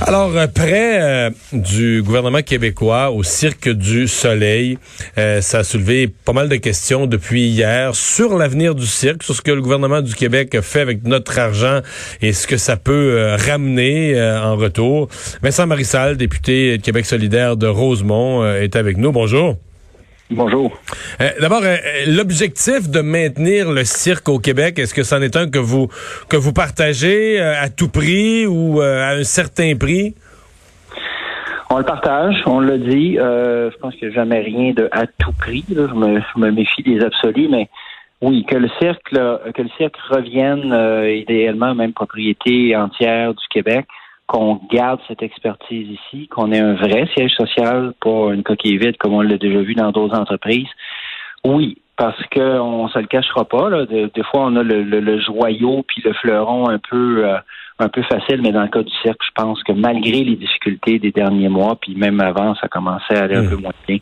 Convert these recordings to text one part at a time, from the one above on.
Alors, euh, près euh, du gouvernement québécois au Cirque du Soleil, euh, ça a soulevé pas mal de questions depuis hier sur l'avenir du cirque, sur ce que le gouvernement du Québec fait avec notre argent et ce que ça peut ramener en retour. Vincent Marissal, député de Québec solidaire de Rosemont, est avec nous. Bonjour. Bonjour. Euh, D'abord, euh, l'objectif de maintenir le cirque au Québec, est-ce que c'en est un que vous que vous partagez euh, à tout prix ou euh, à un certain prix? On le partage, on l'a dit. je pense qu'il n'y a jamais rien de à tout prix. Je, me, je, me, méfie des absolus, mais oui, que le cirque, que le cirque revienne idéalement même propriété entière du Québec qu'on garde cette expertise ici, qu'on ait un vrai siège social, pas une coquille vide comme on l'a déjà vu dans d'autres entreprises. Oui, parce qu'on se le cachera pas. Là. des fois, on a le, joyau puis le fleuron un peu euh, un peu facile, mais dans le cas du cirque, je pense que malgré les difficultés des derniers mois, puis même avant, ça commençait à aller un mmh. peu moins bien.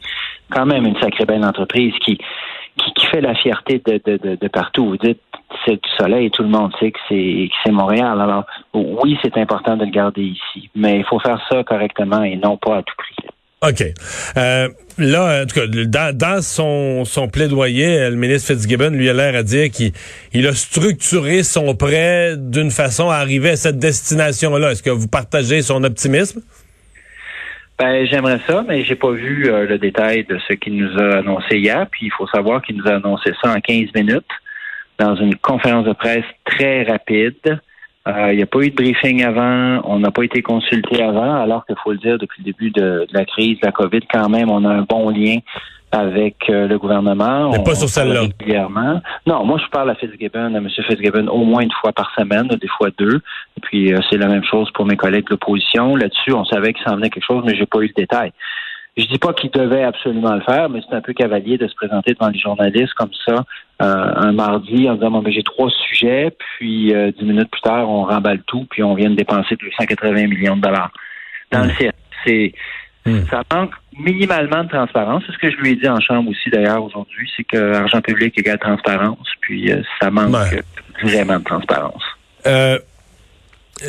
Quand même une sacrée belle entreprise qui qui, fait la fierté de, de, de, partout. Vous dites c'est du soleil, tout le monde sait que c'est c'est Montréal. Alors oui, c'est important de le garder ici, mais il faut faire ça correctement et non pas à tout prix. OK. Euh, là, en tout cas, dans, son, son plaidoyer, le ministre Fitzgibbon lui a l'air à dire qu'il il a structuré son prêt d'une façon à arriver à cette destination-là. Est-ce que vous partagez son optimisme? Ben, j'aimerais ça, mais j'ai pas vu euh, le détail de ce qu'il nous a annoncé hier. Puis il faut savoir qu'il nous a annoncé ça en 15 minutes dans une conférence de presse très rapide. Euh, il n'y a pas eu de briefing avant, on n'a pas été consulté avant, alors qu'il faut le dire, depuis le début de, la crise, de la COVID, quand même, on a un bon lien avec euh, le gouvernement. Mais pas sur celle-là. Non, moi je parle à Fitzgibbon, à M. Fitzgibbon, au moins une fois par semaine, des fois deux. Et puis euh, c'est la même chose pour mes collègues de l'opposition. Là-dessus, on savait qu'il s'en venait quelque chose, mais j'ai pas eu le détail. Je dis pas qu'il devait absolument le faire, mais c'est un peu cavalier de se présenter devant les journalistes comme ça euh, un mardi en disant bon, ben, j'ai trois sujets, puis dix minutes plus tard on remballe tout, puis on vient de dépenser 280 millions de dollars dans le ciel. C'est. Ça manque minimalement de transparence. C'est ce que je lui ai dit en chambre aussi d'ailleurs aujourd'hui, c'est que argent public égale transparence, puis euh, ça manque vraiment de transparence.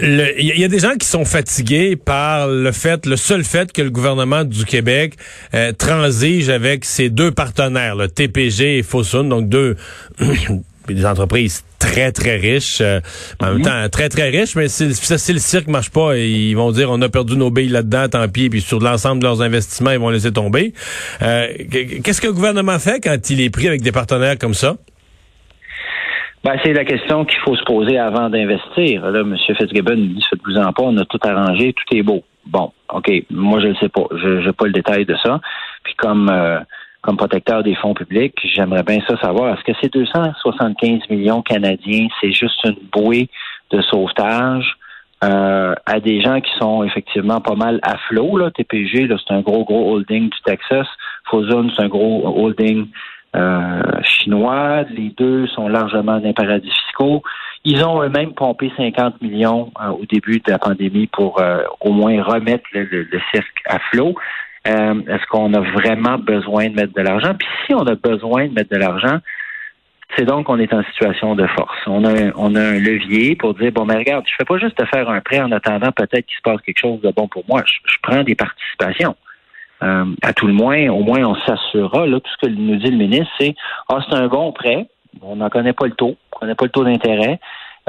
Il y a des gens qui sont fatigués par le fait, le seul fait que le gouvernement du Québec euh, transige avec ses deux partenaires, le TPG et Fosun, donc deux des entreprises très, très riches. Euh, en même mhm. temps, très, très riches, mais si, si le cirque marche pas, ils vont dire on a perdu nos billes là-dedans, tant pis, puis sur l'ensemble de leurs investissements, ils vont laisser tomber. Euh, Qu'est-ce que le gouvernement fait quand il est pris avec des partenaires comme ça? Ben, c'est la question qu'il faut se poser avant d'investir. Là, M. Fitzgibbon dit faites-vous en pas, on a tout arrangé, tout est beau. Bon, OK, moi je ne sais pas. Je n'ai pas le détail de ça. Puis comme euh, comme protecteur des fonds publics, j'aimerais bien ça savoir. Est-ce que ces 275 millions canadiens, c'est juste une bouée de sauvetage euh, à des gens qui sont effectivement pas mal à flot? Là? TPG, là, c'est un gros, gros holding du Texas. Fosun, c'est un gros holding chinois. Les deux sont largement des paradis fiscaux. Ils ont eux-mêmes pompé 50 millions euh, au début de la pandémie pour au moins remettre le, le cirque à flot. Euh, est-ce qu'on a vraiment besoin de mettre de l'argent? Puis si on a besoin de mettre de l'argent, c'est donc qu'on est en situation de force. On a, on a un levier pour dire, bon, mais regarde, je fais pas juste te faire un prêt en attendant peut-être qu'il se passe quelque chose de bon pour moi. Je, prends des participations. Euh, à tout le moins, au moins, on s'assurera. Là, tout ce que nous dit le ministre, c'est, ah, c'est un bon prêt. On n'en connaît pas le taux. On connaît pas le taux d'intérêt.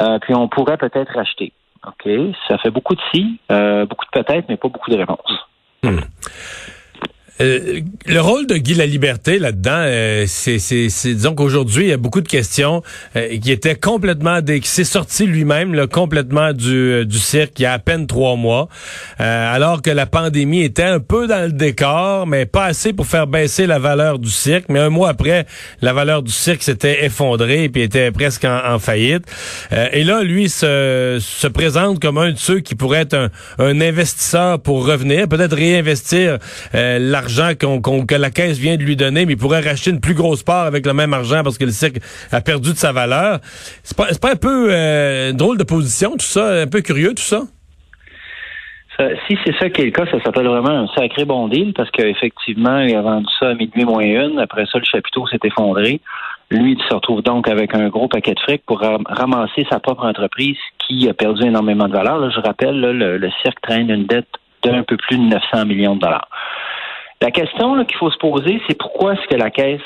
Euh, puis on pourrait peut-être racheter. OK? Ça fait beaucoup de si, beaucoup de peut-être, mais pas beaucoup de réponses. Hmm. Euh, le rôle de Guy Laliberté là-dedans, euh, c'est, c'est, disons qu'aujourd'hui il y a beaucoup de questions euh, qui étaient complètement, qui s'est sorti lui-même là, complètement du, du cirque il y a à peine trois mois, alors que la pandémie était un peu dans le décor, mais pas assez pour faire baisser la valeur du cirque. Mais un mois après, la valeur du cirque s'était effondrée et puis était presque en, faillite. et là, lui se, se présente comme un de ceux qui pourrait être un, un investisseur pour revenir, peut-être réinvestir l'argent l'argent que la caisse vient de lui donner, mais il pourrait racheter une plus grosse part avec le même argent parce que le cirque a perdu de sa valeur. C'est pas, pas un peu euh, drôle de position, tout ça, un peu curieux, tout ça? si c'est ça qui est le cas, ça s'appelle vraiment un sacré bon deal parce qu'effectivement, il a vendu ça à minuit moins une. Après ça, le chapiteau s'est effondré. Lui, il se retrouve donc avec un gros paquet de fric pour ramasser sa propre entreprise qui a perdu énormément de valeur. je rappelle, le, cirque traîne une dette d'un peu plus de 900 millions de dollars. La question qu'il faut se poser, c'est pourquoi est-ce que la Caisse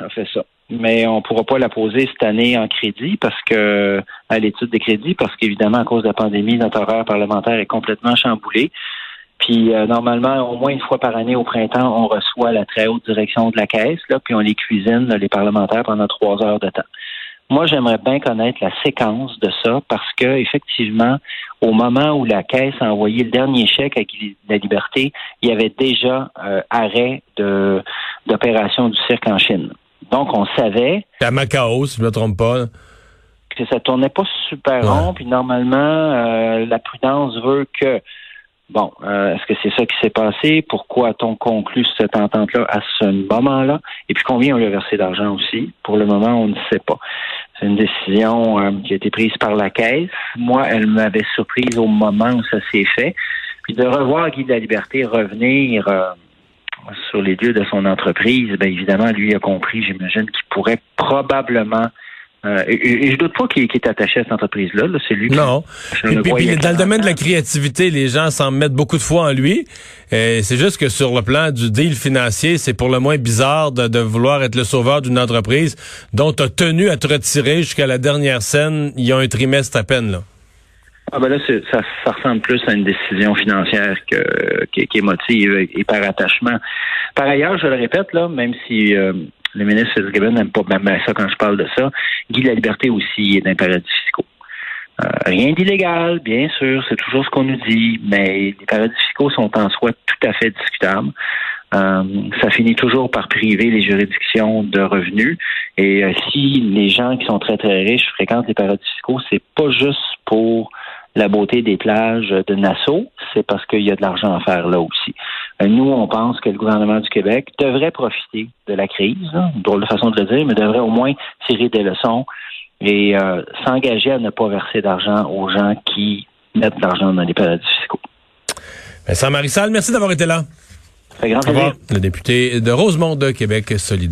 a fait ça? Mais on ne pourra pas la poser cette année en crédit parce que à l'étude des crédits, parce qu'évidemment, à cause de la pandémie, notre horaire parlementaire est complètement chamboulé. Puis euh, normalement, au moins une fois par année au printemps, on reçoit la très haute direction de la caisse, là, puis on les cuisine, les parlementaires, pendant trois heures de temps. Moi, j'aimerais bien connaître la séquence de ça parce que, effectivement, au moment où la Caisse a envoyé le dernier chèque à la liberté, il y avait déjà euh, arrêt de d'opération du cirque en Chine. Donc, on savait. À Macao, si je ne me trompe pas. Que ça tournait pas super rond, puis normalement, euh, la prudence veut que Bon, euh, est-ce que c'est ça qui s'est passé? Pourquoi a-t-on conclu cette entente-là à ce moment-là? Et puis combien on lui a versé d'argent aussi? Pour le moment, on ne sait pas. C'est une décision euh, qui a été prise par la Caisse. Moi, elle m'avait surprise au moment où ça s'est fait. Puis de revoir Guy de la Liberté revenir euh, sur les lieux de son entreprise, bien évidemment, lui a compris, j'imagine, qu'il pourrait probablement euh, et, je doute pas qu'il est attaché à cette entreprise-là. c'est lui. Non. et puis, dans le domaine de la créativité, les gens s'en mettent beaucoup de fois en lui. c'est juste que sur le plan du deal financier, c'est pour le moins bizarre de, vouloir être le sauveur d'une entreprise dont tu as tenu à te retirer jusqu'à la dernière scène il y a un trimestre à peine. Là. Ah ben là, ça, ça, ressemble plus à une décision financière que, qui, est motive et par attachement. Par ailleurs, je le répète, là, même si euh, le ministre Fitzgibbon n'aime pas même ça quand je parle de ça. Guy la liberté aussi est d'un paradis fiscaux. Euh, rien d'illégal, bien sûr, c'est toujours ce qu'on nous dit, mais les paradis fiscaux sont en soi tout à fait discutables. Euh, ça finit toujours par priver les juridictions de revenus. Et euh, si les gens qui sont très très riches fréquentent les paradis fiscaux, c'est pas juste pour la beauté des plages de Nassau, c'est parce qu'il y a de l'argent à faire là aussi. Euh, nous, on pense que le gouvernement du Québec devrait profiter de la crise, hein, drôle de façon de le dire, mais devrait au moins tirer des leçons et euh, s'engager à ne pas verser d'argent aux gens qui mettent de l'argent dans les paradis fiscaux. Vincent Marissal, merci d'avoir été là. Ça fait grand plaisir. Le député de Rosemont de Québec solidaire.